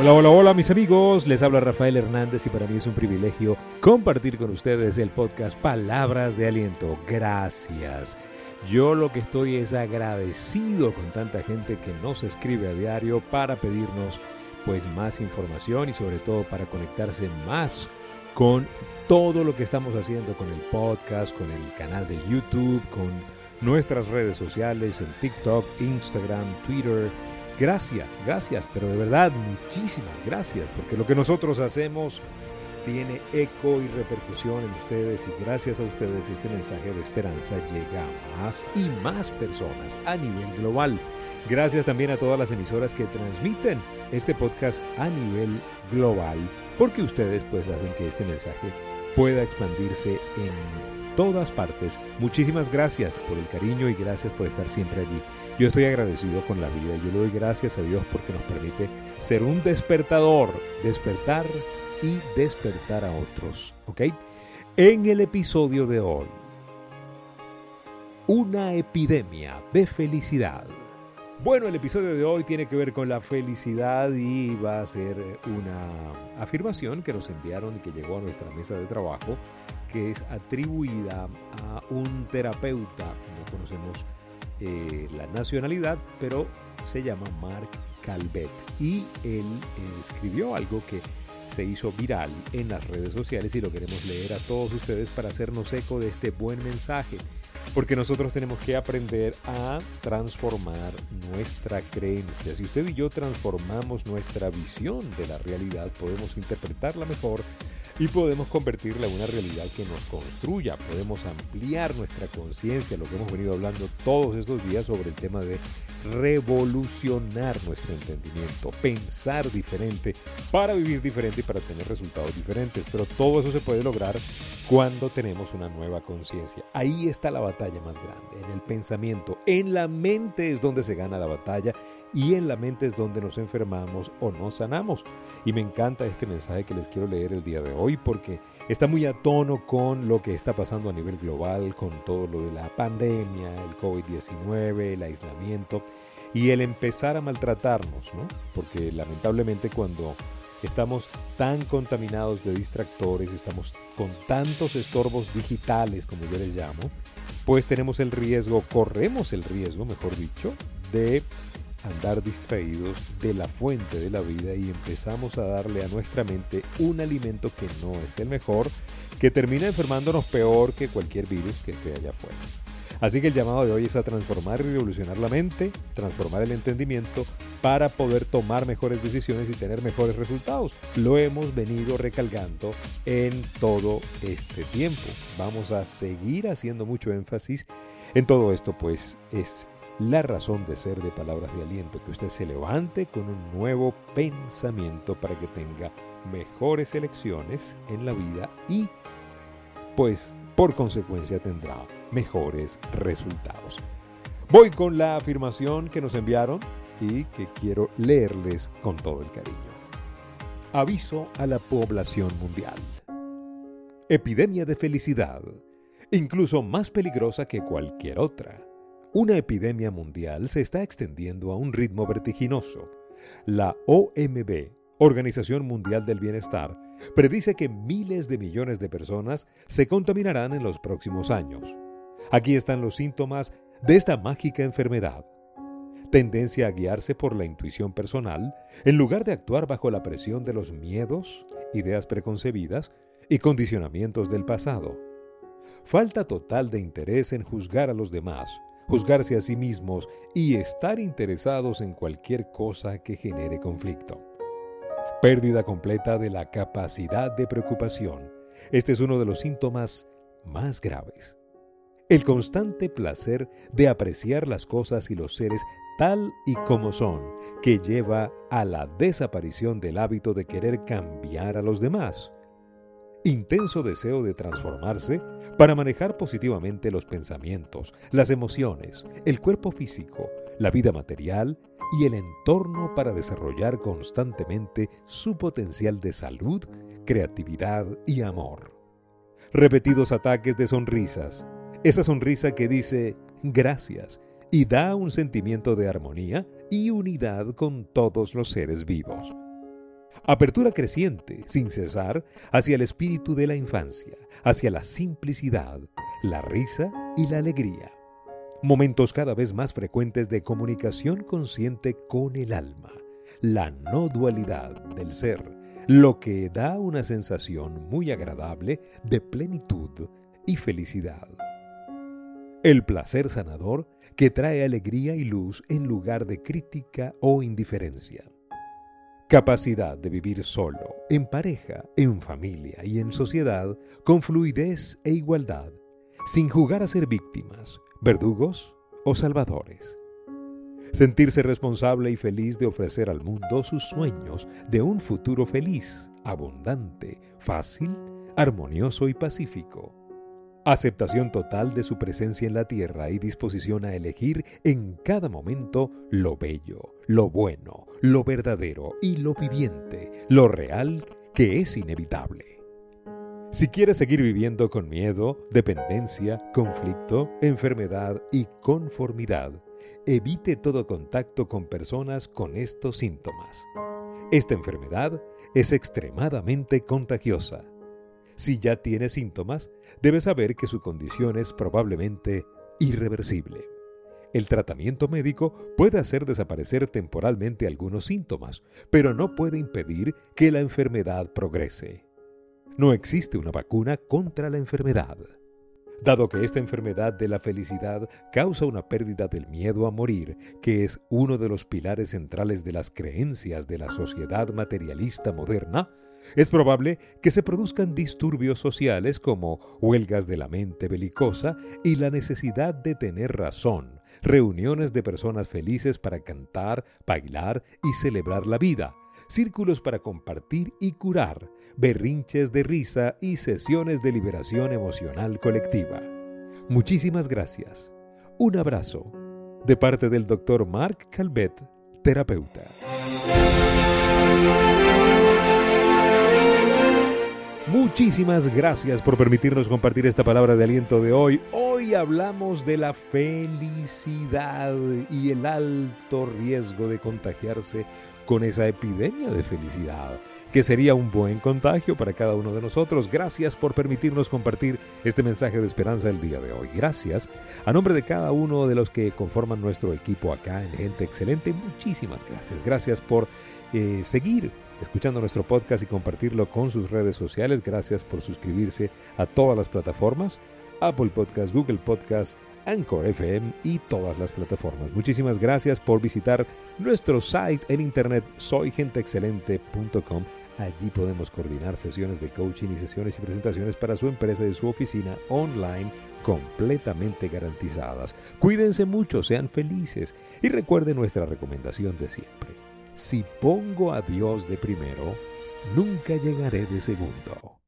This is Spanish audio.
Hola, hola, hola mis amigos, les habla Rafael Hernández y para mí es un privilegio compartir con ustedes el podcast Palabras de Aliento. Gracias. Yo lo que estoy es agradecido con tanta gente que nos escribe a diario para pedirnos pues más información y sobre todo para conectarse más con todo lo que estamos haciendo con el podcast, con el canal de YouTube, con nuestras redes sociales en TikTok, Instagram, Twitter Gracias, gracias, pero de verdad muchísimas gracias, porque lo que nosotros hacemos tiene eco y repercusión en ustedes y gracias a ustedes este mensaje de esperanza llega a más y más personas a nivel global. Gracias también a todas las emisoras que transmiten este podcast a nivel global, porque ustedes pues hacen que este mensaje pueda expandirse en todas partes. Muchísimas gracias por el cariño y gracias por estar siempre allí. Yo estoy agradecido con la vida y yo le doy gracias a Dios porque nos permite ser un despertador, despertar y despertar a otros. ¿Ok? En el episodio de hoy, una epidemia de felicidad. Bueno, el episodio de hoy tiene que ver con la felicidad y va a ser una afirmación que nos enviaron y que llegó a nuestra mesa de trabajo, que es atribuida a un terapeuta, no conocemos eh, la nacionalidad, pero se llama Mark Calvet y él eh, escribió algo que se hizo viral en las redes sociales y lo queremos leer a todos ustedes para hacernos eco de este buen mensaje. Porque nosotros tenemos que aprender a transformar nuestra creencia. Si usted y yo transformamos nuestra visión de la realidad, podemos interpretarla mejor y podemos convertirla en una realidad que nos construya. Podemos ampliar nuestra conciencia, lo que hemos venido hablando todos estos días sobre el tema de revolucionar nuestro entendimiento, pensar diferente para vivir diferente y para tener resultados diferentes. Pero todo eso se puede lograr cuando tenemos una nueva conciencia. Ahí está la batalla más grande, en el pensamiento. En la mente es donde se gana la batalla y en la mente es donde nos enfermamos o nos sanamos. Y me encanta este mensaje que les quiero leer el día de hoy porque está muy a tono con lo que está pasando a nivel global, con todo lo de la pandemia, el COVID-19, el aislamiento y el empezar a maltratarnos, ¿no? Porque lamentablemente cuando estamos tan contaminados de distractores, estamos con tantos estorbos digitales, como yo les llamo, pues tenemos el riesgo, corremos el riesgo, mejor dicho, de andar distraídos de la fuente de la vida y empezamos a darle a nuestra mente un alimento que no es el mejor, que termina enfermándonos peor que cualquier virus que esté allá afuera. Así que el llamado de hoy es a transformar y revolucionar la mente, transformar el entendimiento para poder tomar mejores decisiones y tener mejores resultados. Lo hemos venido recalcando en todo este tiempo. Vamos a seguir haciendo mucho énfasis en todo esto, pues es la razón de ser de palabras de aliento, que usted se levante con un nuevo pensamiento para que tenga mejores elecciones en la vida y pues por consecuencia tendrá mejores resultados. Voy con la afirmación que nos enviaron y que quiero leerles con todo el cariño. Aviso a la población mundial. Epidemia de felicidad, incluso más peligrosa que cualquier otra. Una epidemia mundial se está extendiendo a un ritmo vertiginoso. La OMB, Organización Mundial del Bienestar, predice que miles de millones de personas se contaminarán en los próximos años. Aquí están los síntomas de esta mágica enfermedad. Tendencia a guiarse por la intuición personal en lugar de actuar bajo la presión de los miedos, ideas preconcebidas y condicionamientos del pasado. Falta total de interés en juzgar a los demás, juzgarse a sí mismos y estar interesados en cualquier cosa que genere conflicto. Pérdida completa de la capacidad de preocupación. Este es uno de los síntomas más graves. El constante placer de apreciar las cosas y los seres tal y como son, que lleva a la desaparición del hábito de querer cambiar a los demás. Intenso deseo de transformarse para manejar positivamente los pensamientos, las emociones, el cuerpo físico, la vida material y el entorno para desarrollar constantemente su potencial de salud, creatividad y amor. Repetidos ataques de sonrisas, esa sonrisa que dice gracias y da un sentimiento de armonía y unidad con todos los seres vivos. Apertura creciente, sin cesar, hacia el espíritu de la infancia, hacia la simplicidad, la risa y la alegría. Momentos cada vez más frecuentes de comunicación consciente con el alma, la no dualidad del ser, lo que da una sensación muy agradable de plenitud y felicidad. El placer sanador que trae alegría y luz en lugar de crítica o indiferencia. Capacidad de vivir solo, en pareja, en familia y en sociedad, con fluidez e igualdad, sin jugar a ser víctimas, verdugos o salvadores. Sentirse responsable y feliz de ofrecer al mundo sus sueños de un futuro feliz, abundante, fácil, armonioso y pacífico. Aceptación total de su presencia en la tierra y disposición a elegir en cada momento lo bello, lo bueno, lo verdadero y lo viviente, lo real que es inevitable. Si quiere seguir viviendo con miedo, dependencia, conflicto, enfermedad y conformidad, evite todo contacto con personas con estos síntomas. Esta enfermedad es extremadamente contagiosa si ya tiene síntomas, debe saber que su condición es probablemente irreversible. El tratamiento médico puede hacer desaparecer temporalmente algunos síntomas, pero no puede impedir que la enfermedad progrese. No existe una vacuna contra la enfermedad. Dado que esta enfermedad de la felicidad causa una pérdida del miedo a morir, que es uno de los pilares centrales de las creencias de la sociedad materialista moderna, es probable que se produzcan disturbios sociales como huelgas de la mente belicosa y la necesidad de tener razón, reuniones de personas felices para cantar, bailar y celebrar la vida, círculos para compartir y curar, berrinches de risa y sesiones de liberación emocional colectiva. Muchísimas gracias. Un abrazo de parte del Dr. Mark Calvet, terapeuta. Muchísimas gracias por permitirnos compartir esta palabra de aliento de hoy. Hoy hablamos de la felicidad y el alto riesgo de contagiarse con esa epidemia de felicidad, que sería un buen contagio para cada uno de nosotros. Gracias por permitirnos compartir este mensaje de esperanza el día de hoy. Gracias a nombre de cada uno de los que conforman nuestro equipo acá en Gente Excelente. Muchísimas gracias. Gracias por eh, seguir escuchando nuestro podcast y compartirlo con sus redes sociales. Gracias por suscribirse a todas las plataformas, Apple Podcast, Google Podcast, Anchor FM y todas las plataformas. Muchísimas gracias por visitar nuestro site en internet soygenteexcelente.com. Allí podemos coordinar sesiones de coaching y sesiones y presentaciones para su empresa y su oficina online completamente garantizadas. Cuídense mucho, sean felices y recuerden nuestra recomendación de siempre si pongo a Dios de primero, nunca llegaré de segundo.